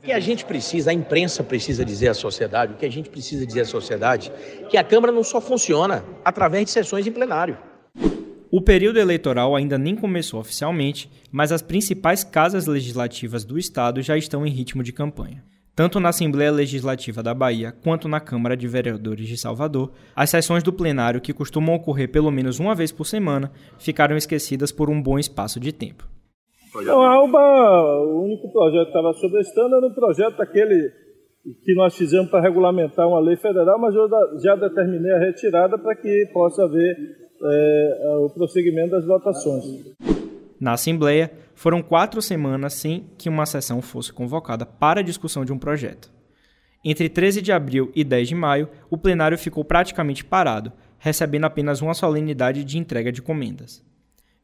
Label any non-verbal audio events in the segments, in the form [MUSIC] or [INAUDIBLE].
O que a gente precisa, a imprensa precisa dizer à sociedade, o que a gente precisa dizer à sociedade, que a Câmara não só funciona através de sessões em plenário. O período eleitoral ainda nem começou oficialmente, mas as principais casas legislativas do estado já estão em ritmo de campanha. Tanto na Assembleia Legislativa da Bahia quanto na Câmara de Vereadores de Salvador, as sessões do plenário, que costumam ocorrer pelo menos uma vez por semana, ficaram esquecidas por um bom espaço de tempo. Então, a ALBA, o único projeto que estava sobrestando era o projeto aquele que nós fizemos para regulamentar uma lei federal, mas eu já determinei a retirada para que possa haver é, o prosseguimento das votações. Na Assembleia, foram quatro semanas sem que uma sessão fosse convocada para a discussão de um projeto. Entre 13 de abril e 10 de maio, o plenário ficou praticamente parado, recebendo apenas uma solenidade de entrega de comendas.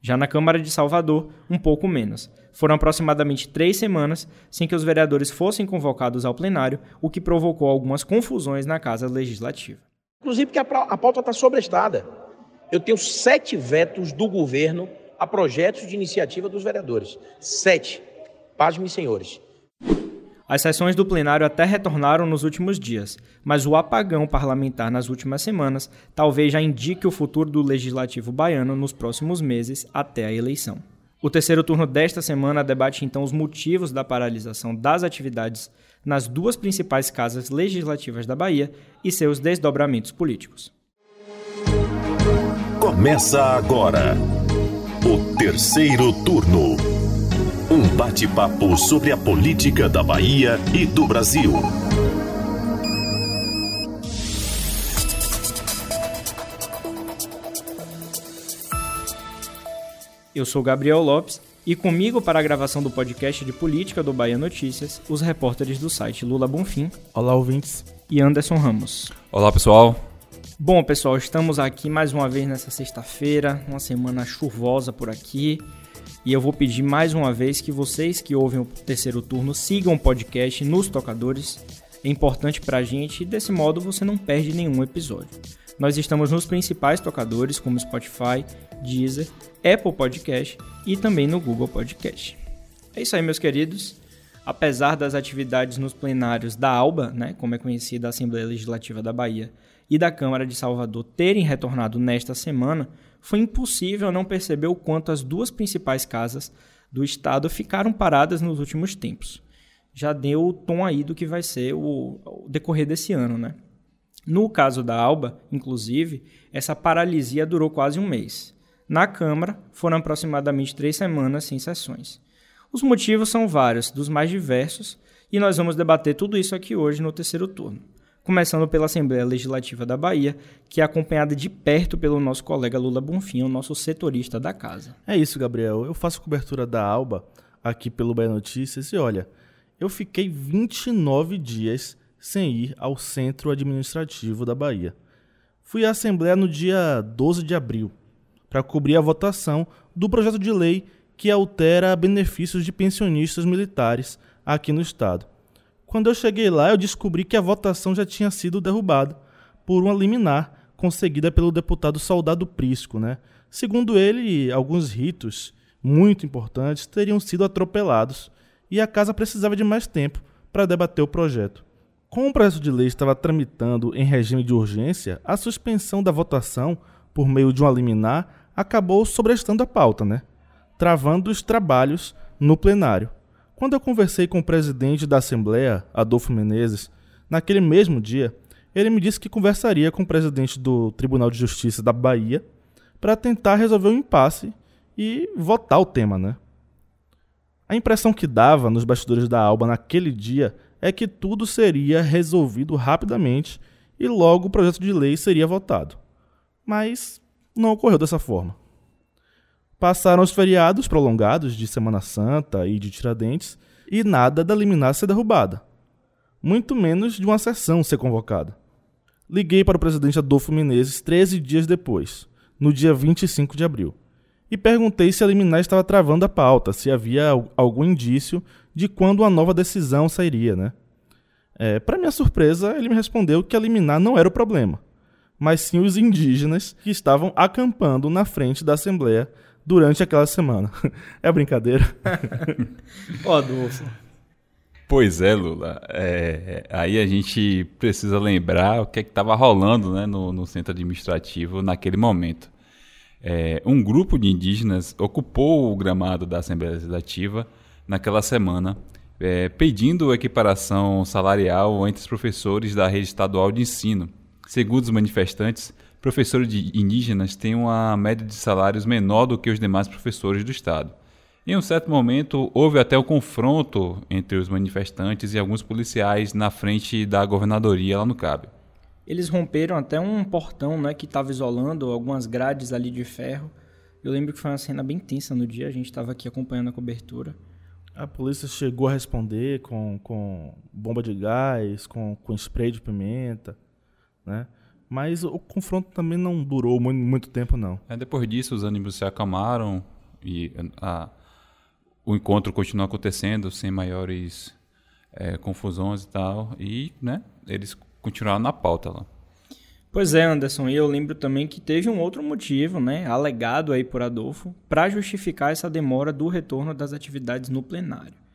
Já na Câmara de Salvador, um pouco menos. Foram aproximadamente três semanas sem que os vereadores fossem convocados ao plenário, o que provocou algumas confusões na Casa Legislativa. Inclusive porque a pauta está sobrestada. Eu tenho sete vetos do governo a projetos de iniciativa dos vereadores. Sete. Pasmem, senhores. As sessões do plenário até retornaram nos últimos dias, mas o apagão parlamentar nas últimas semanas talvez já indique o futuro do legislativo baiano nos próximos meses até a eleição. O terceiro turno desta semana debate então os motivos da paralisação das atividades nas duas principais casas legislativas da Bahia e seus desdobramentos políticos. Começa agora o terceiro turno. Um bate-papo sobre a política da Bahia e do Brasil. Eu sou Gabriel Lopes e comigo para a gravação do podcast de política do Bahia Notícias, os repórteres do site Lula Bonfim. Olá, ouvintes. E Anderson Ramos. Olá, pessoal. Bom, pessoal, estamos aqui mais uma vez nessa sexta-feira, uma semana chuvosa por aqui. E eu vou pedir mais uma vez que vocês que ouvem o terceiro turno sigam o podcast nos tocadores. É importante pra gente e desse modo você não perde nenhum episódio. Nós estamos nos principais tocadores como Spotify, Deezer, Apple Podcast e também no Google Podcast. É isso aí, meus queridos. Apesar das atividades nos plenários da ALBA, né, como é conhecida a Assembleia Legislativa da Bahia, e da Câmara de Salvador terem retornado nesta semana, foi impossível não perceber o quanto as duas principais casas do estado ficaram paradas nos últimos tempos. Já deu o tom aí do que vai ser o, o decorrer desse ano, né? No caso da Alba, inclusive, essa paralisia durou quase um mês. Na Câmara, foram aproximadamente três semanas sem sessões. Os motivos são vários, dos mais diversos, e nós vamos debater tudo isso aqui hoje no terceiro turno começando pela Assembleia Legislativa da Bahia, que é acompanhada de perto pelo nosso colega Lula Bonfim, o nosso setorista da casa. É isso, Gabriel. Eu faço cobertura da Alba aqui pelo Bahia Notícias e olha, eu fiquei 29 dias sem ir ao centro administrativo da Bahia. Fui à Assembleia no dia 12 de abril para cobrir a votação do projeto de lei que altera benefícios de pensionistas militares aqui no estado. Quando eu cheguei lá, eu descobri que a votação já tinha sido derrubada por uma liminar conseguida pelo deputado Soldado Prisco. Né? Segundo ele, alguns ritos muito importantes teriam sido atropelados e a casa precisava de mais tempo para debater o projeto. Como o projeto de lei estava tramitando em regime de urgência, a suspensão da votação por meio de uma liminar acabou sobrestando a pauta, né? travando os trabalhos no plenário. Quando eu conversei com o presidente da Assembleia, Adolfo Menezes, naquele mesmo dia, ele me disse que conversaria com o presidente do Tribunal de Justiça da Bahia para tentar resolver o impasse e votar o tema, né? A impressão que dava nos bastidores da Alba naquele dia é que tudo seria resolvido rapidamente e logo o projeto de lei seria votado. Mas não ocorreu dessa forma. Passaram os feriados prolongados de Semana Santa e de Tiradentes e nada da liminar ser derrubada, muito menos de uma sessão ser convocada. Liguei para o presidente Adolfo Menezes 13 dias depois, no dia 25 de abril, e perguntei se a liminar estava travando a pauta, se havia algum indício de quando uma nova decisão sairia, né? É, para minha surpresa, ele me respondeu que a liminar não era o problema, mas sim os indígenas que estavam acampando na frente da Assembleia durante aquela semana. [LAUGHS] É brincadeira. [LAUGHS] Ó, Adolfo. Pois é, Lula. É, aí a gente precisa lembrar o que é estava rolando né, no, no, centro administrativo naquele momento. É, um grupo de indígenas ocupou o gramado da Assembleia Legislativa naquela semana, é, pedindo equiparação salarial entre os professores da rede estadual de ensino. Segundo os manifestantes, professores de indígenas têm uma média de salários menor do que os demais professores do Estado. Em um certo momento, houve até o um confronto entre os manifestantes e alguns policiais na frente da governadoria lá no Cabe. Eles romperam até um portão né, que estava isolando algumas grades ali de ferro. Eu lembro que foi uma cena bem tensa no dia, a gente estava aqui acompanhando a cobertura. A polícia chegou a responder com, com bomba de gás, com, com spray de pimenta, né? Mas o confronto também não durou muito, muito tempo, não. É, depois disso, os ânimos se acalmaram e a, o encontro continua acontecendo sem maiores é, confusões e tal. E né, eles continuaram na pauta lá. Pois é, Anderson, e eu lembro também que teve um outro motivo, né, alegado aí por Adolfo, para justificar essa demora do retorno das atividades no plenário.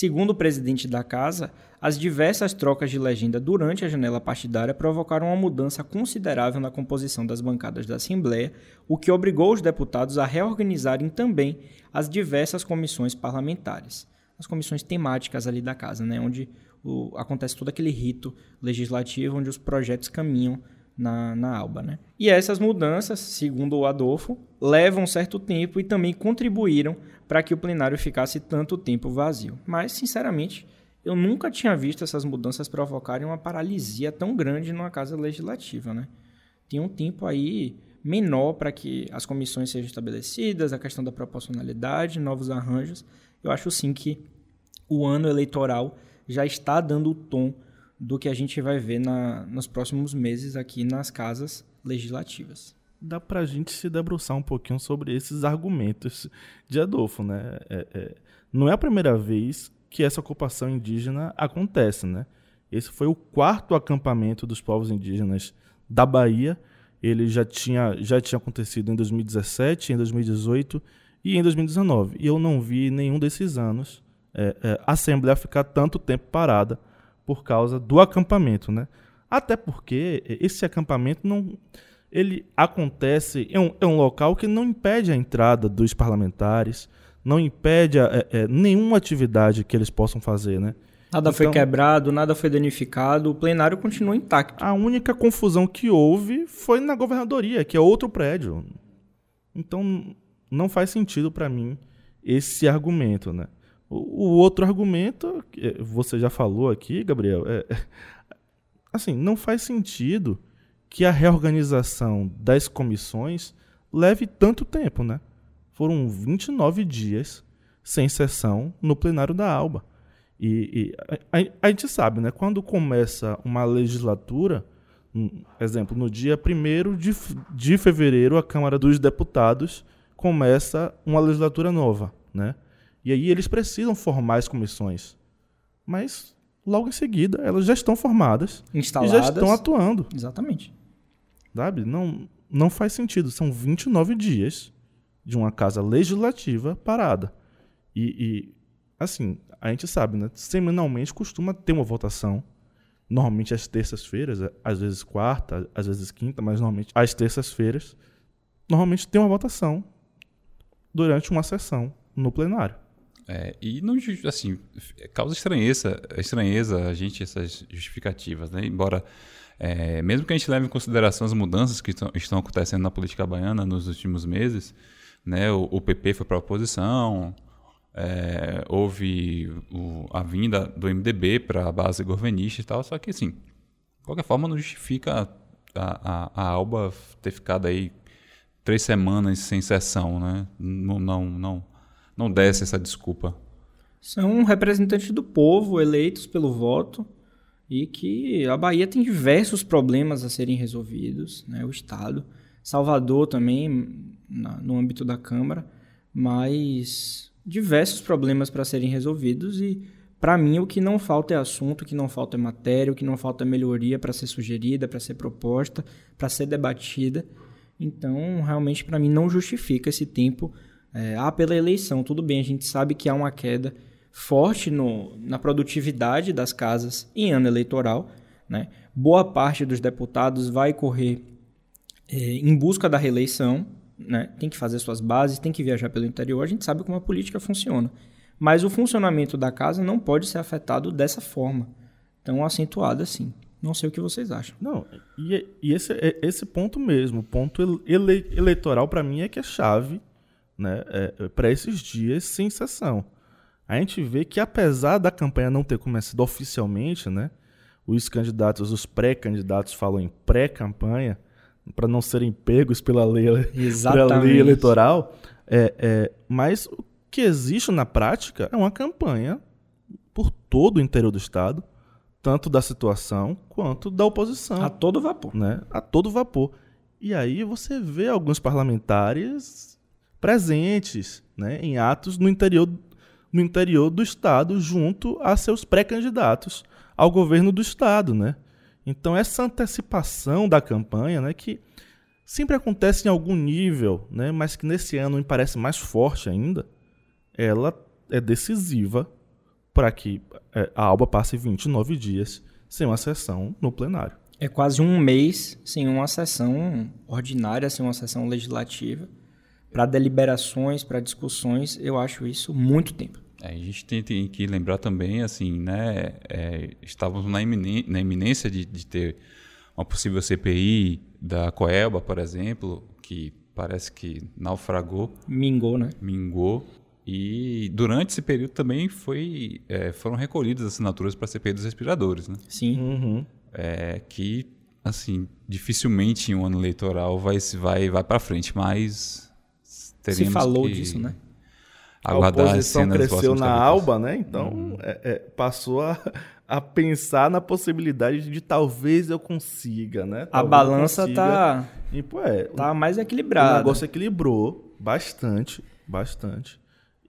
Segundo o presidente da casa, as diversas trocas de legenda durante a janela partidária provocaram uma mudança considerável na composição das bancadas da Assembleia, o que obrigou os deputados a reorganizarem também as diversas comissões parlamentares, as comissões temáticas ali da casa, né, onde o, acontece todo aquele rito legislativo onde os projetos caminham na, na Alba. Né? E essas mudanças, segundo o Adolfo, levam certo tempo e também contribuíram para que o plenário ficasse tanto tempo vazio. Mas, sinceramente, eu nunca tinha visto essas mudanças provocarem uma paralisia tão grande numa casa legislativa. Né? Tem um tempo aí menor para que as comissões sejam estabelecidas, a questão da proporcionalidade, novos arranjos. Eu acho sim que o ano eleitoral já está dando o tom do que a gente vai ver na, nos próximos meses aqui nas casas legislativas. Dá para a gente se debruçar um pouquinho sobre esses argumentos de Adolfo, né? É, é, não é a primeira vez que essa ocupação indígena acontece, né? Esse foi o quarto acampamento dos povos indígenas da Bahia. Ele já tinha, já tinha acontecido em 2017, em 2018 e em 2019. E eu não vi nenhum desses anos é, é, a Assembleia ficar tanto tempo parada por causa do acampamento, né? Até porque esse acampamento não ele acontece em um, é um local que não impede a entrada dos parlamentares, não impede a, é, é, nenhuma atividade que eles possam fazer, né? Nada então, foi quebrado, nada foi danificado, o plenário continua intacto. A única confusão que houve foi na governadoria, que é outro prédio. Então não faz sentido para mim esse argumento, né? O, outro argumento, que você já falou aqui, Gabriel, é, é, assim, não faz sentido que a reorganização das comissões leve tanto tempo, né? Foram 29 dias sem sessão no plenário da Alba. E, e a, a, gente sabe, né? Quando começa uma legislatura, um, exemplo, no dia 1 de, de fevereiro, a Câmara dos Deputados começa uma legislatura nova, né? E aí eles precisam formar as comissões. Mas logo em seguida elas já estão formadas Instaladas. e já estão atuando. Exatamente. Sabe? Não, não faz sentido. São 29 dias de uma casa legislativa parada. E, e assim, a gente sabe, né? Semanalmente costuma ter uma votação. Normalmente às terças-feiras, às vezes quarta, às vezes quinta, mas normalmente às terças-feiras, normalmente tem uma votação durante uma sessão no plenário. É, e não, assim, causa estranheza, estranheza a gente essas justificativas, né? Embora, é, mesmo que a gente leve em consideração as mudanças que estão, estão acontecendo na política baiana nos últimos meses, né? O, o PP foi para a oposição, é, houve o, a vinda do MDB para a base governista e tal, só que, assim, de qualquer forma, não justifica a, a, a Alba ter ficado aí três semanas sem sessão, né? Não, não, não não desse essa desculpa. São representantes do povo, eleitos pelo voto, e que a Bahia tem diversos problemas a serem resolvidos, né? o Estado. Salvador também, na, no âmbito da Câmara, mas diversos problemas para serem resolvidos e para mim o que não falta é assunto, o que não falta é matéria, o que não falta é melhoria para ser sugerida, para ser proposta, para ser debatida. Então, realmente para mim não justifica esse tempo é, ah, pela eleição, tudo bem, a gente sabe que há uma queda forte no, na produtividade das casas em ano eleitoral. Né? Boa parte dos deputados vai correr é, em busca da reeleição, né? tem que fazer suas bases, tem que viajar pelo interior. A gente sabe como a política funciona. Mas o funcionamento da casa não pode ser afetado dessa forma, tão acentuada assim. Não sei o que vocês acham. Não, e, e esse, é, esse ponto mesmo, o ponto ele, eleitoral para mim é que é chave né, é, é para esses dias sem sessão. A gente vê que apesar da campanha não ter começado oficialmente, né, os candidatos, os pré-candidatos falam em pré-campanha, para não serem pegos pela lei, pela lei eleitoral, é, é, mas o que existe na prática é uma campanha por todo o interior do Estado, tanto da situação quanto da oposição. A todo vapor. Né? A todo vapor. E aí você vê alguns parlamentares presentes né, em atos no interior, no interior do Estado, junto a seus pré-candidatos ao governo do Estado. Né? Então, essa antecipação da campanha, né, que sempre acontece em algum nível, né, mas que nesse ano me parece mais forte ainda, ela é decisiva para que é, a Alba passe 29 dias sem uma sessão no plenário. É quase um mês sem uma sessão ordinária, sem uma sessão legislativa. Para deliberações, para discussões, eu acho isso muito tempo. É, a gente tem, tem, que lembrar também, assim, né? É, estávamos na, iminência, na iminência de, de, ter uma possível CPI da Coelba, por exemplo, que parece que naufragou. Mingou, né? Mingou. E durante esse período também foi, é, foram recolhidas assinaturas para a CPI dos respiradores, né? Sim. Uhum. É, que, assim, dificilmente em um ano eleitoral vai, vai, vai para frente, mas Se falou que disso, né? Aguardar a oposição cresceu na alba, né? Então uhum. é, é, passou a, [LAUGHS] a pensar na possibilidade de talvez eu consiga, né? Talvez a balança consiga. tá, e, pô, é, tá mais equilibrada. O negócio equilibrou bastante, bastante.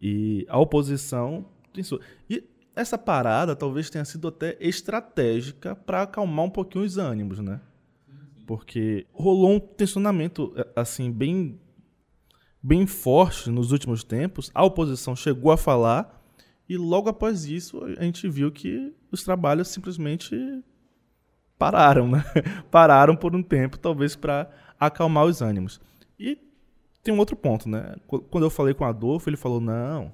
E a oposição pensou. E essa parada talvez tenha sido até estratégica para acalmar um pouquinho os ânimos, né? Porque rolou um tensionamento assim bem bem forte nos últimos tempos. A oposição chegou a falar e logo após isso a gente viu que os trabalhos simplesmente pararam, né? [LAUGHS] pararam por um tempo, talvez para acalmar os ânimos. E tem um outro ponto, né? Quando eu falei com Adolfo, ele falou: não,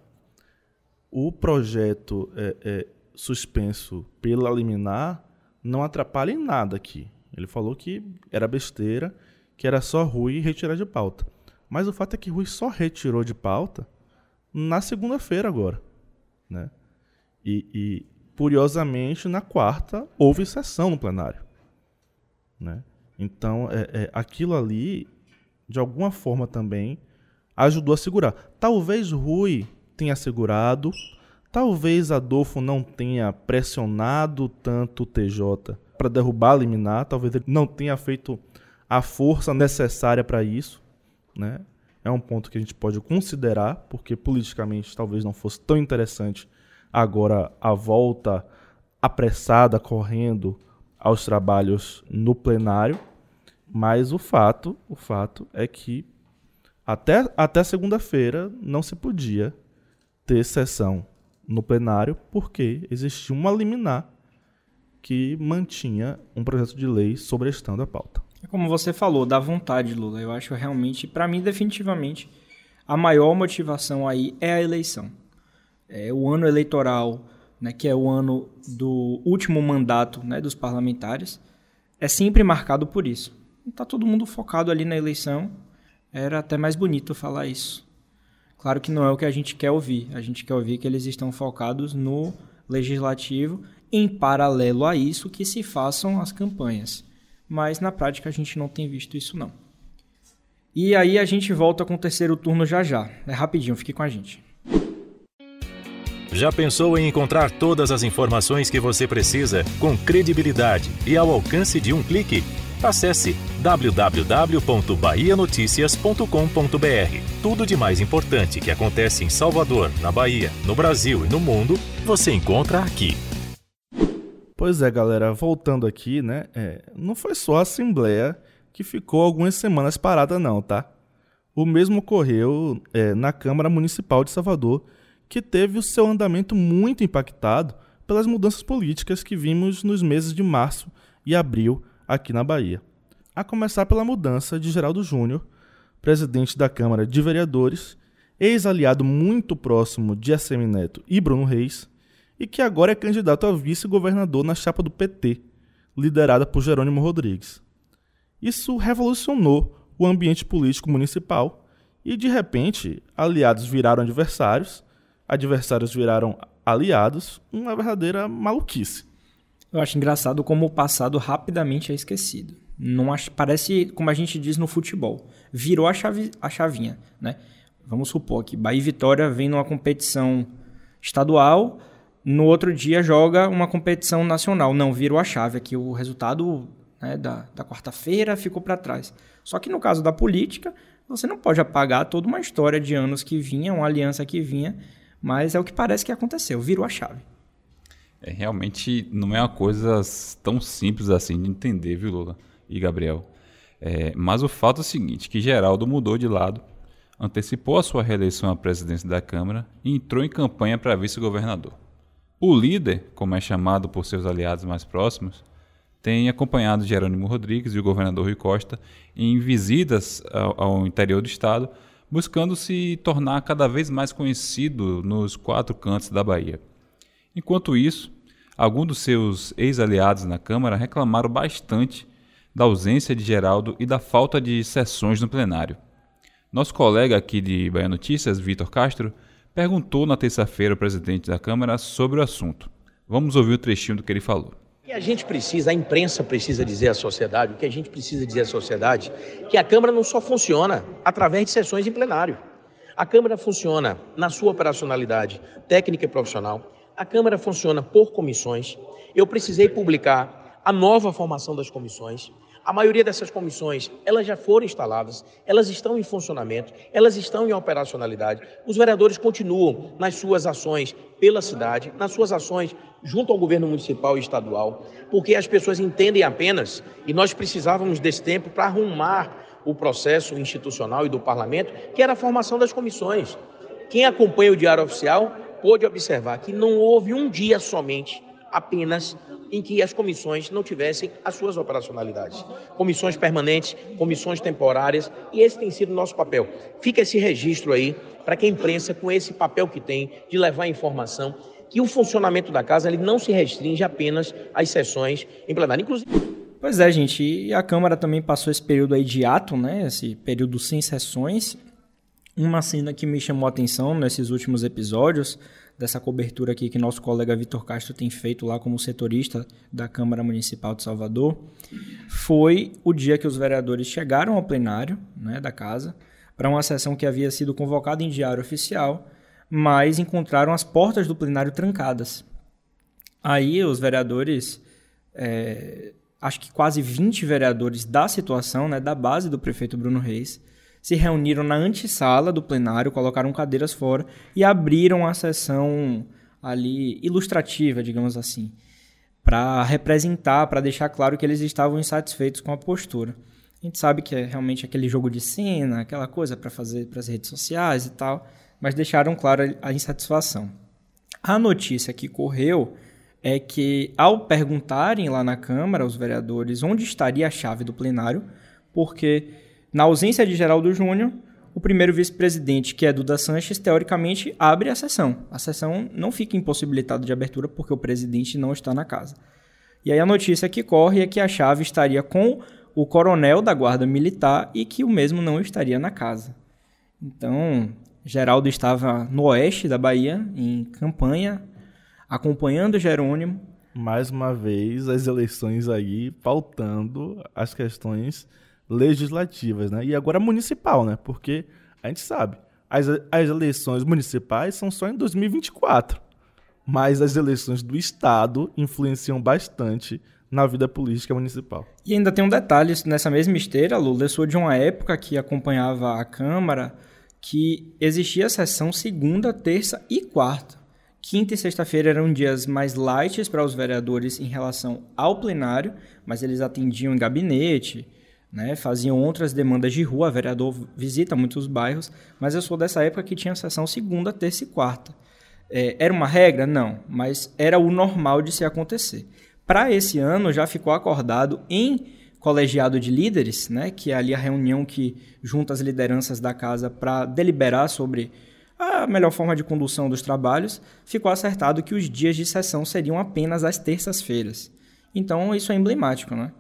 o projeto é, é, suspenso pela liminar não atrapalha em nada aqui. Ele falou que era besteira, que era só Rui retirar de pauta. Mas o fato é que Rui só retirou de pauta na segunda-feira agora. Né? E, e, curiosamente, na quarta houve sessão no plenário. Né? Então, é, é, aquilo ali de alguma forma também ajudou a segurar. Talvez Rui tenha segurado, talvez Adolfo não tenha pressionado tanto o TJ para derrubar a liminar, talvez ele não tenha feito a força necessária para isso, né? É um ponto que a gente pode considerar, porque politicamente talvez não fosse tão interessante agora a volta apressada, correndo aos trabalhos no plenário. Mas o fato, o fato é que até, até segunda-feira não se podia ter sessão no plenário porque existia uma liminar que mantinha um projeto de lei sobrestando a pauta. É como você falou, da vontade, Lula. Eu acho realmente, para mim, definitivamente, a maior motivação aí é a eleição. É o ano eleitoral, né, que é o ano do último mandato né, dos parlamentares, é sempre marcado por isso tá todo mundo focado ali na eleição. Era até mais bonito falar isso. Claro que não é o que a gente quer ouvir. A gente quer ouvir que eles estão focados no legislativo, em paralelo a isso que se façam as campanhas. Mas na prática a gente não tem visto isso não. E aí a gente volta com o terceiro turno já já. É rapidinho, fique com a gente. Já pensou em encontrar todas as informações que você precisa com credibilidade e ao alcance de um clique? Acesse www.bahianoticias.com.br. Tudo de mais importante que acontece em Salvador, na Bahia, no Brasil e no mundo, você encontra aqui. Pois é, galera, voltando aqui, né? É, não foi só a Assembleia que ficou algumas semanas parada, não, tá? O mesmo ocorreu é, na Câmara Municipal de Salvador, que teve o seu andamento muito impactado pelas mudanças políticas que vimos nos meses de março e abril aqui na Bahia. A começar pela mudança de Geraldo Júnior, presidente da Câmara de Vereadores, ex-aliado muito próximo de ACM Neto e Bruno Reis, e que agora é candidato a vice-governador na chapa do PT, liderada por Jerônimo Rodrigues. Isso revolucionou o ambiente político municipal e, de repente, aliados viraram adversários, adversários viraram aliados, uma verdadeira maluquice. Eu acho engraçado como o passado rapidamente é esquecido. Não acho, parece como a gente diz no futebol. Virou a, chave, a chavinha, né? Vamos supor que Bahia e Vitória vem numa competição estadual, no outro dia joga uma competição nacional. Não, virou a chave aqui. O resultado né, da, da quarta-feira ficou para trás. Só que no caso da política, você não pode apagar toda uma história de anos que vinha, uma aliança que vinha, mas é o que parece que aconteceu. Virou a chave. É, realmente não é uma coisa tão simples assim de entender, viu, Lula e Gabriel? É, mas o fato é o seguinte, que Geraldo mudou de lado, antecipou a sua reeleição à presidência da Câmara e entrou em campanha para vice-governador. O líder, como é chamado por seus aliados mais próximos, tem acompanhado Jerônimo Rodrigues e o governador Rui Costa em visitas ao, ao interior do estado, buscando se tornar cada vez mais conhecido nos quatro cantos da Bahia. Enquanto isso, alguns dos seus ex-aliados na Câmara reclamaram bastante da ausência de Geraldo e da falta de sessões no plenário. Nosso colega aqui de Bahia Notícias, Vitor Castro, perguntou na terça-feira ao presidente da Câmara sobre o assunto. Vamos ouvir o trechinho do que ele falou. E a gente precisa, a imprensa precisa dizer à sociedade, o que a gente precisa dizer à sociedade, que a Câmara não só funciona através de sessões em plenário. A Câmara funciona na sua operacionalidade técnica e profissional. A Câmara funciona por comissões. Eu precisei publicar a nova formação das comissões. A maioria dessas comissões, elas já foram instaladas, elas estão em funcionamento, elas estão em operacionalidade. Os vereadores continuam nas suas ações pela cidade, nas suas ações junto ao governo municipal e estadual, porque as pessoas entendem apenas, e nós precisávamos desse tempo para arrumar o processo institucional e do parlamento, que era a formação das comissões. Quem acompanha o Diário Oficial pôde observar que não houve um dia somente apenas em que as comissões não tivessem as suas operacionalidades. Comissões permanentes, comissões temporárias, e esse tem sido o nosso papel. Fica esse registro aí para que a imprensa, com esse papel que tem de levar informação, que o funcionamento da casa ele não se restringe apenas às sessões em plenário. Inclusive. Pois é, gente, e a Câmara também passou esse período aí de ato, né? Esse período sem sessões. Uma cena que me chamou a atenção nesses últimos episódios dessa cobertura aqui que nosso colega Vitor Castro tem feito lá como setorista da Câmara Municipal de Salvador, foi o dia que os vereadores chegaram ao plenário né, da casa para uma sessão que havia sido convocada em diário oficial, mas encontraram as portas do plenário trancadas. Aí os vereadores, é, acho que quase 20 vereadores da situação, né, da base do prefeito Bruno Reis, se reuniram na antessala do plenário, colocaram cadeiras fora e abriram a sessão ali ilustrativa, digamos assim, para representar, para deixar claro que eles estavam insatisfeitos com a postura. A gente sabe que é realmente aquele jogo de cena, aquela coisa para fazer para as redes sociais e tal, mas deixaram claro a insatisfação. A notícia que correu é que, ao perguntarem lá na Câmara, os vereadores, onde estaria a chave do plenário, porque na ausência de Geraldo Júnior, o primeiro vice-presidente, que é Duda Sanches, teoricamente abre a sessão. A sessão não fica impossibilitada de abertura porque o presidente não está na casa. E aí a notícia que corre é que a chave estaria com o coronel da Guarda Militar e que o mesmo não estaria na casa. Então, Geraldo estava no oeste da Bahia, em campanha, acompanhando Jerônimo. Mais uma vez, as eleições aí pautando as questões legislativas, né? E agora municipal, né? Porque a gente sabe, as, as eleições municipais são só em 2024. Mas as eleições do Estado influenciam bastante na vida política municipal. E ainda tem um detalhe nessa mesma esteira, Lula. Eu sou de uma época que acompanhava a Câmara que existia sessão segunda, terça e quarta. Quinta e sexta-feira eram dias mais light para os vereadores em relação ao plenário, mas eles atendiam em gabinete, né, faziam outras demandas de rua, vereador visita muitos bairros, mas eu sou dessa época que tinha sessão segunda, terça e quarta. É, era uma regra? Não, mas era o normal de se acontecer. Para esse ano já ficou acordado em colegiado de líderes, né, que é ali a reunião que junta as lideranças da casa para deliberar sobre a melhor forma de condução dos trabalhos, ficou acertado que os dias de sessão seriam apenas às terças-feiras. Então isso é emblemático, né?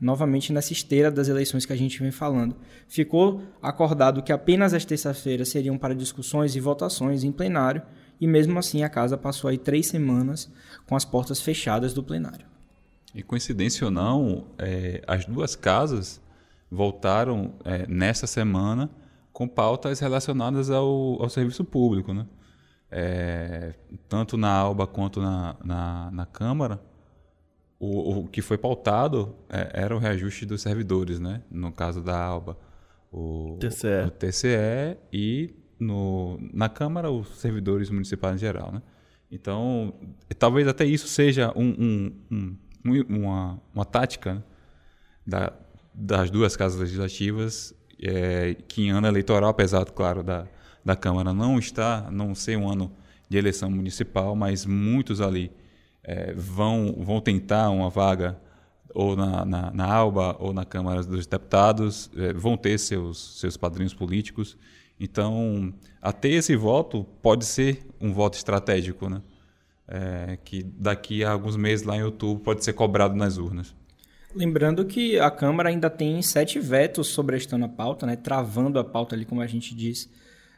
Novamente nessa esteira das eleições que a gente vem falando. Ficou acordado que apenas as terças-feiras seriam para discussões e votações em plenário, e mesmo assim a casa passou aí três semanas com as portas fechadas do plenário. E coincidência ou não, é, as duas casas voltaram é, nessa semana com pautas relacionadas ao, ao serviço público. Né? É, tanto na ALBA quanto na, na, na Câmara, o, o, que foi pautado é, era o reajuste dos servidores, né? no caso da ALBA. O TCE. o TCE e no, na Câmara os servidores municipais em geral. Né? Então, talvez até isso seja um, um, um uma, uma tática né, da, das duas casas legislativas é, que em ano eleitoral, apesar, claro, da, da Câmara não está, não ser um ano de eleição municipal, mas muitos ali é, vão, vão tentar uma vaga ou na, na, na, ALBA ou na Câmara dos Deputados, é, vão ter seus, seus padrinhos políticos. Então, até esse voto pode ser um voto estratégico, né? é, que daqui a alguns meses lá em outubro pode ser cobrado nas urnas. Lembrando que a Câmara ainda tem sete vetos sobrestando a pauta, né, travando a pauta ali, como a gente diz.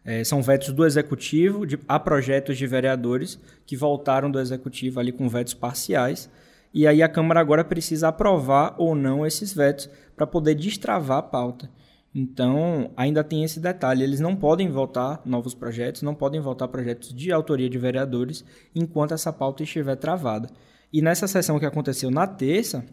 É, são vetos do Executivo de, a projetos de vereadores que voltaram do Executivo ali com vetos parciais. E aí a Câmara agora precisa aprovar ou não esses vetos para poder destravar a pauta. Então, ainda tem esse detalhe: eles não podem votar novos projetos, não podem votar projetos de autoria de vereadores enquanto essa pauta estiver travada. E nessa sessão que aconteceu na terça,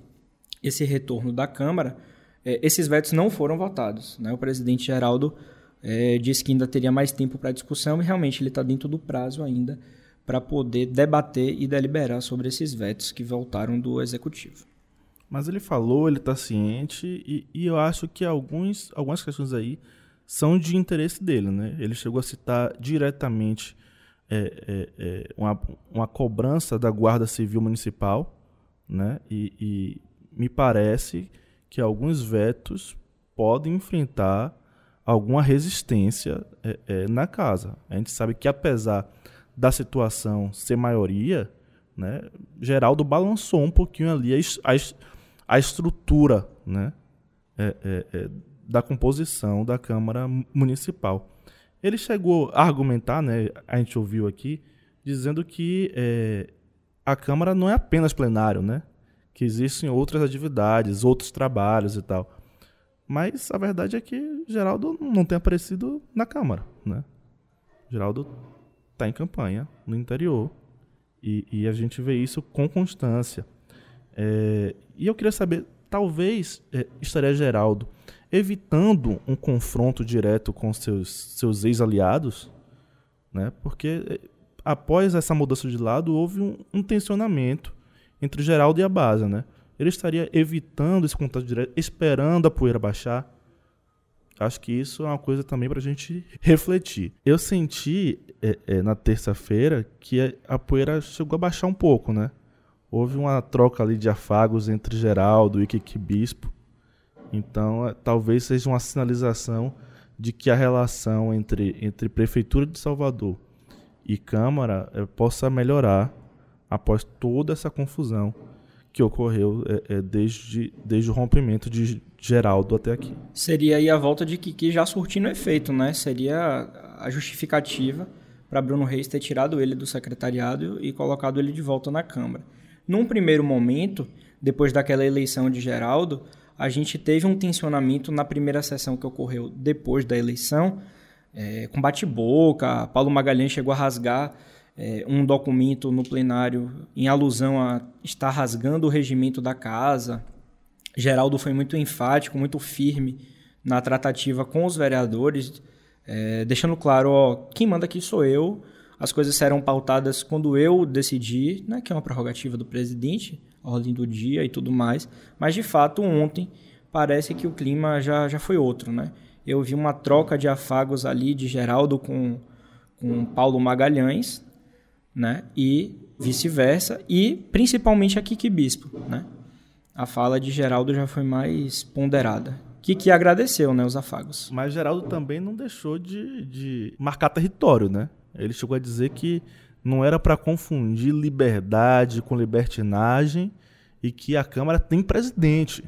esse retorno da Câmara, é, esses vetos não foram votados. Né? O presidente Geraldo é, disse que ainda teria mais tempo para discussão e realmente ele está dentro do prazo ainda para poder debater e deliberar sobre esses vetos que voltaram do Executivo. Mas ele falou, ele está ciente, e, e, eu acho que alguns, algumas questões aí são de interesse dele. Né? Ele chegou a citar diretamente é, é, é, uma, uma cobrança da Guarda Civil Municipal, né? e, e me parece que alguns vetos podem enfrentar alguma resistência é, é, na casa. A gente sabe que apesar da situação ser maioria, né, Geraldo balançou um pouquinho ali as, as, a estrutura né, é, é, é, da composição da Câmara Municipal. Ele chegou a argumentar, né, a gente ouviu aqui, dizendo que é, a Câmara não é apenas plenário, né, que existem outras atividades, outros trabalhos e tal. Mas a verdade é que Geraldo não tem aparecido na Câmara. Né? Geraldo está em campanha no interior e, e a gente vê isso com constância. É, e eu queria saber, talvez é, estaria Geraldo evitando um confronto direto com seus, seus ex-aliados, né? porque é, após essa mudança de lado houve um, um, tensionamento entre Geraldo e a base. Né? Ele estaria evitando esse contato direto, esperando a poeira baixar. Acho que isso é uma coisa também para a gente refletir. Eu senti é, é, na terça-feira que a poeira chegou a baixar um pouco, né? houve uma troca ali de afagos entre Geraldo e Kiki Bispo. Então, é, talvez seja uma sinalização de que a relação entre, entre Prefeitura de Salvador e Câmara é, possa melhorar após toda essa confusão que ocorreu é, é, desde, desde o rompimento de Geraldo até aqui. Seria aí a volta de Kiki já surtindo efeito, né? Seria a justificativa para Bruno Reis ter tirado ele do secretariado e colocado ele de volta na Câmara. Num primeiro momento, depois daquela eleição de Geraldo, a gente teve um tensionamento na primeira sessão que ocorreu depois da eleição, é, com bate-boca. Paulo Magalhães chegou a rasgar é, um documento no plenário em alusão a estar rasgando o regimento da casa. Geraldo foi muito enfático, muito firme na tratativa com os vereadores, é, deixando claro: ó, quem manda aqui sou eu as coisas serão pautadas quando eu decidir, né, que é uma prerrogativa do presidente, a ordem do dia e tudo mais. Mas de fato, ontem parece que o clima já, já foi outro, né? Eu vi uma troca de afagos ali de Geraldo com, com Paulo Magalhães. Né? E vice-versa, e principalmente a Kiki Bispo, né? A fala de Geraldo já foi mais ponderada. Kiki agradeceu, né, os afagos. Mas Geraldo também não deixou de, de marcar território, né? Ele chegou a dizer que não era para confundir liberdade com libertinagem e que a Câmara tem presidente.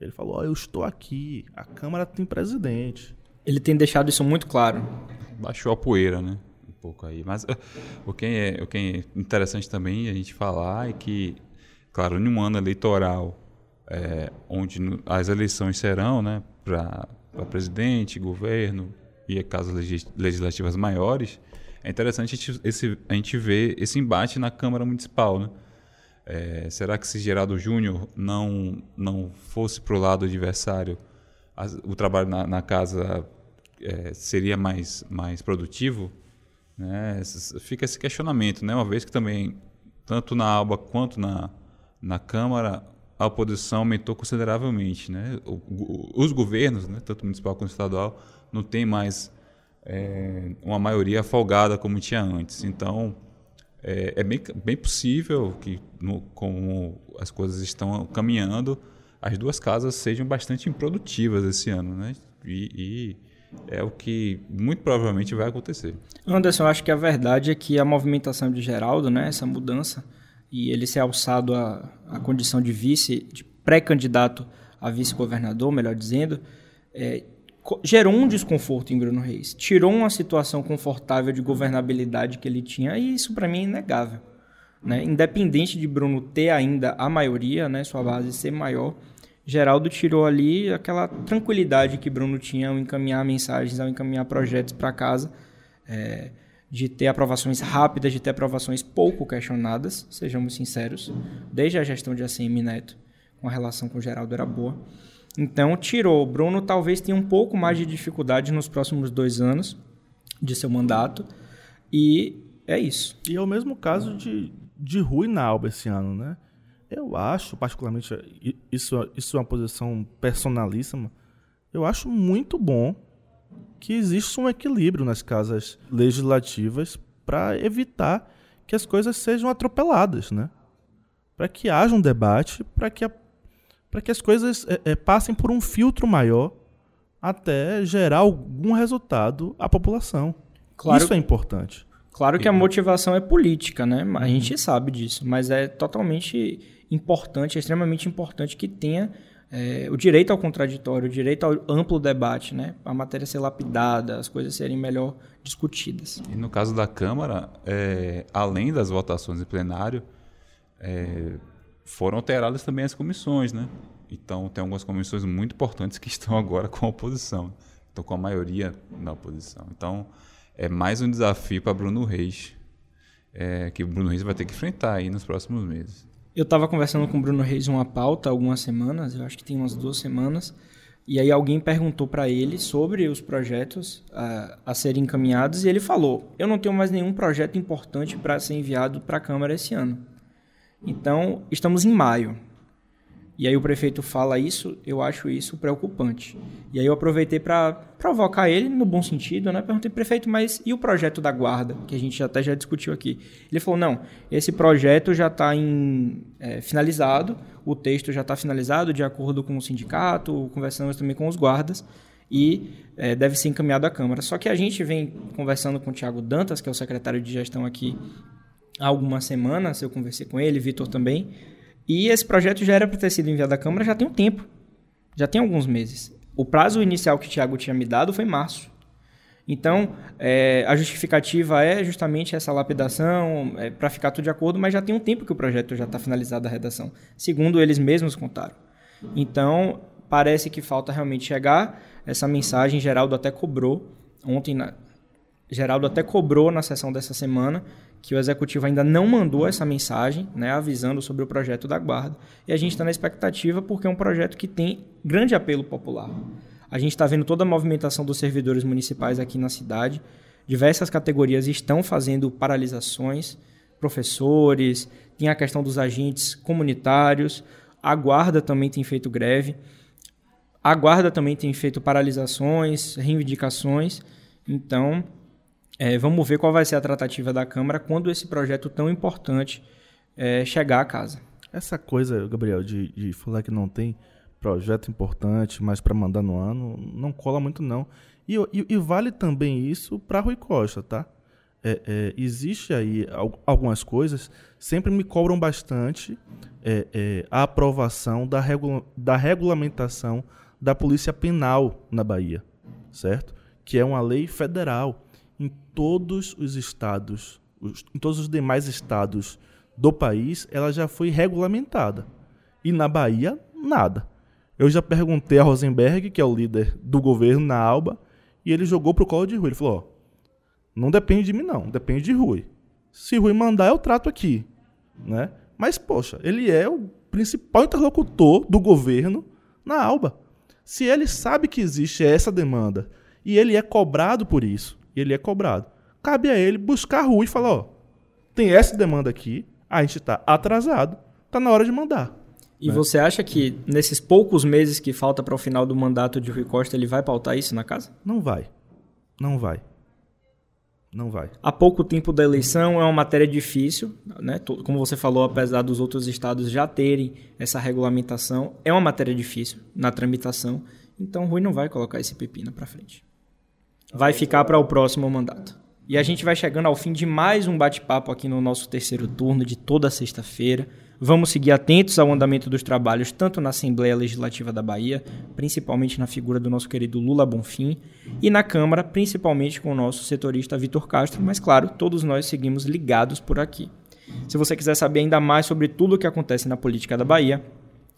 Ele falou: oh, eu estou aqui, a Câmara tem presidente. Ele tem deixado isso muito claro. Baixou a poeira, né? Pouco aí. Mas uh, o, que é, o que é interessante também a gente falar é que, claro, em um ano eleitoral, é, onde as eleições serão né, para presidente, governo e casas legislativas maiores, é interessante a gente, esse, a gente ver esse embate na Câmara Municipal. Né? É, será que se Geraldo Júnior não, não fosse para o lado adversário, as, o trabalho na, na casa é, seria mais, mais produtivo? Né? Fica esse questionamento, né? uma vez que também, tanto na ALBA quanto na, na Câmara, a oposição aumentou consideravelmente. Né? O, o, os governos, né, tanto municipal quanto estadual, não tem mais é, uma maioria folgada como tinha antes. Então, é, é bem, bem possível que, no, como as coisas estão caminhando, as duas casas sejam bastante improdutivas esse ano. Né? E, e é o que muito provavelmente vai acontecer. Anderson, eu acho que a verdade é que a movimentação de Geraldo, né, essa mudança, e ele ser alçado à, à condição de vice, de pré-candidato a vice-governador, melhor dizendo, é, gerou um desconforto em Bruno Reis. Tirou uma situação confortável de governabilidade que ele tinha, e isso para mim é inegável. Né? Independente de Bruno ter ainda a maioria, né, sua base ser maior, Geraldo tirou ali aquela tranquilidade que Bruno tinha ao encaminhar mensagens, ao encaminhar projetos para casa, é, de ter aprovações rápidas, de ter aprovações pouco questionadas, sejamos sinceros. Desde a gestão de ACM Neto, com a relação com Geraldo era boa. Então, tirou. Bruno talvez tenha um pouco mais de dificuldade nos próximos dois anos de seu mandato. E é isso. E é o mesmo caso de, de Rui Nalba esse ano, né? Eu acho, particularmente, isso, isso é uma posição personalíssima, eu acho muito bom que exista um equilíbrio nas casas legislativas para evitar que as coisas sejam atropeladas, né? Para que haja um debate, para que, para que as coisas é, é, passem por um filtro maior até gerar algum resultado à população. Claro, Isso é importante. Claro que a motivação é política, né? A gente sabe disso, mas é totalmente importante, é extremamente importante que tenha é, o direito ao contraditório, o direito ao amplo debate, né? a matéria ser lapidada, as coisas serem melhor discutidas. E no caso da Câmara, é, além das votações em plenário, é, foram alteradas também as comissões. Né? Então, tem algumas comissões muito importantes que [LAUGHS] estão agora com a oposição, estão com a maioria na oposição. Então, é mais um desafio para Bruno Reis, é, que Bruno Reis vai ter que enfrentar aí nos próximos meses. Eu estava conversando com o Bruno Reis uma pauta algumas semanas, eu acho que tem umas duas semanas, e aí alguém perguntou para ele sobre os projetos a, a serem encaminhados e ele falou: Eu não tenho mais nenhum projeto importante para ser enviado para a Câmara esse ano. Então, estamos em maio. E aí o prefeito fala isso, eu acho isso preocupante. E aí eu aproveitei para provocar ele no bom sentido, né? Perguntei, prefeito, mas e o projeto da guarda, que a gente até já discutiu aqui? Ele falou, não, esse projeto já está é, finalizado, o texto já está finalizado de acordo com o sindicato, conversamos também com os guardas, e é, deve ser encaminhado à Câmara. Só que a gente vem conversando com o Tiago Dantas, que é o secretário de gestão aqui, há algumas semanas, eu conversei com ele, Vitor também, e esse projeto já era para ter sido enviado à Câmara já tem um tempo. Já tem alguns meses. O prazo inicial que o Tiago tinha me dado foi março. Então, é, a justificativa é justamente essa lapidação, é, para ficar tudo de acordo, mas já tem um tempo que o projeto já está finalizado a redação, segundo eles mesmos contaram. Então, parece que falta realmente chegar. Essa mensagem, Geraldo até cobrou ontem, na, Geraldo até cobrou na sessão dessa semana que o executivo ainda não mandou essa mensagem, né, avisando sobre o projeto da guarda. E a gente está na expectativa porque é um projeto que tem grande apelo popular. A gente está vendo toda a movimentação dos servidores municipais aqui na cidade. Diversas categorias estão fazendo paralisações, professores, tem a questão dos agentes comunitários, a guarda também tem feito greve, a guarda também tem feito paralisações, reivindicações. Então, É, vamos ver qual vai ser a tratativa da Câmara quando esse projeto tão importante é, chegar a casa. Essa coisa, Gabriel, de, de falar que não tem projeto importante, mas para mandar no ano, não cola muito não. E, e, e vale também isso para Rui Costa, tá? É, é, existe aí algumas coisas, sempre me cobram bastante é, é, a aprovação da, regula da regulamentação da Polícia Penal na Bahia, certo? Que é uma lei federal. Todos os estados, os, em todos os demais estados do país, ela já foi regulamentada. E na Bahia, nada. Eu já perguntei a Rosenberg, que é o líder do governo na Alba, e ele jogou pro colo de Rui. Ele falou: ó, não depende de mim, não, depende de Rui. Se Rui mandar, eu trato aqui. Né? Mas, poxa, ele é o principal interlocutor do governo na Alba. Se ele sabe que existe essa demanda e ele é cobrado por isso, ele é cobrado, cabe a ele buscar Rui e falar: ó, tem essa demanda aqui, a gente está atrasado, está na hora de mandar. E né? você acha que nesses poucos meses que falta para o final do mandato de Rui Costa, ele vai pautar isso na casa? Não vai. Não vai. Não vai. Há pouco tempo da eleição é uma matéria difícil, né? Como você falou, apesar dos outros estados já terem essa regulamentação, é uma matéria difícil na tramitação. Então, Rui não vai colocar esse pepino para frente. Vai ficar para o próximo mandato. E a gente vai chegando ao fim de mais um bate-papo aqui no nosso terceiro turno de toda sexta-feira. Vamos seguir atentos ao andamento dos trabalhos, tanto na Assembleia Legislativa da Bahia, principalmente na figura do nosso querido Lula Bonfim, e na Câmara, principalmente com o nosso setorista Vitor Castro, mas claro, todos nós seguimos ligados por aqui. Se você quiser saber ainda mais sobre tudo o que acontece na política da Bahia,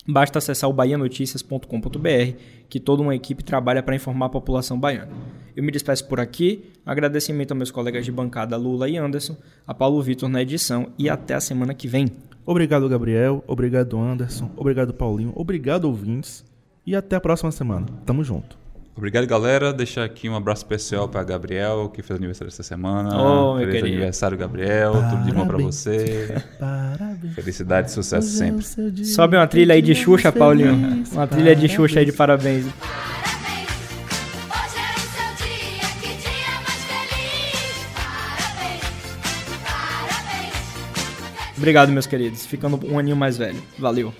basta acessar o bahianoticias.com.br, que toda uma equipe trabalha para informar a população baiana. Eu me despeço por aqui, agradecimento aos meus colegas de bancada Lula e Anderson, a Paulo Vitor na edição e até a semana que vem. Obrigado, Gabriel. Obrigado, Anderson. Obrigado, Paulinho. Obrigado, ouvintes. E até a próxima semana. Tamo junto. Obrigado, galera. Deixar aqui um abraço especial para Gabriel, que fez aniversário essa semana. Oh, Feliz querido. aniversário, Gabriel. Parabéns. Tudo de bom para você. Parabéns. Felicidade e sucesso sempre. Sobe uma trilha aí de Xuxa, Paulinho. Uma trilha de Xuxa aí de parabéns. Obrigado, meus queridos. Ficando um aninho mais velho. Valeu.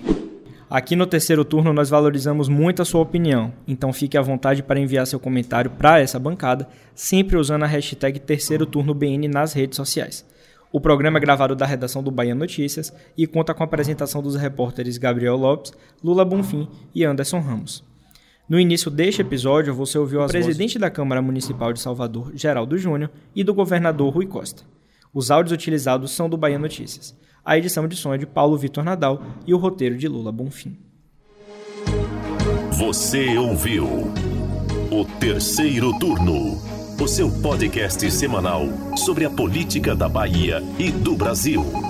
Aqui no terceiro turno nós valorizamos muito a sua opinião, então fique à vontade para enviar seu comentário para essa bancada, sempre usando a hashtag Terceiro Turno BN nas redes sociais. O programa é gravado da redação do Bahia Notícias e conta com a apresentação dos repórteres Gabriel Lopes, Lula Bonfim e Anderson Ramos. No início deste episódio, você ouviu o presidente da Câmara Municipal de Salvador, Geraldo Júnior, e do governador Rui Costa. Os áudios utilizados são do Bahia Notícias. A edição de som é de Paulo Vitor Nadal e o roteiro de Lula Bonfim. Você ouviu o terceiro turno, o seu podcast semanal sobre a política da Bahia e do Brasil.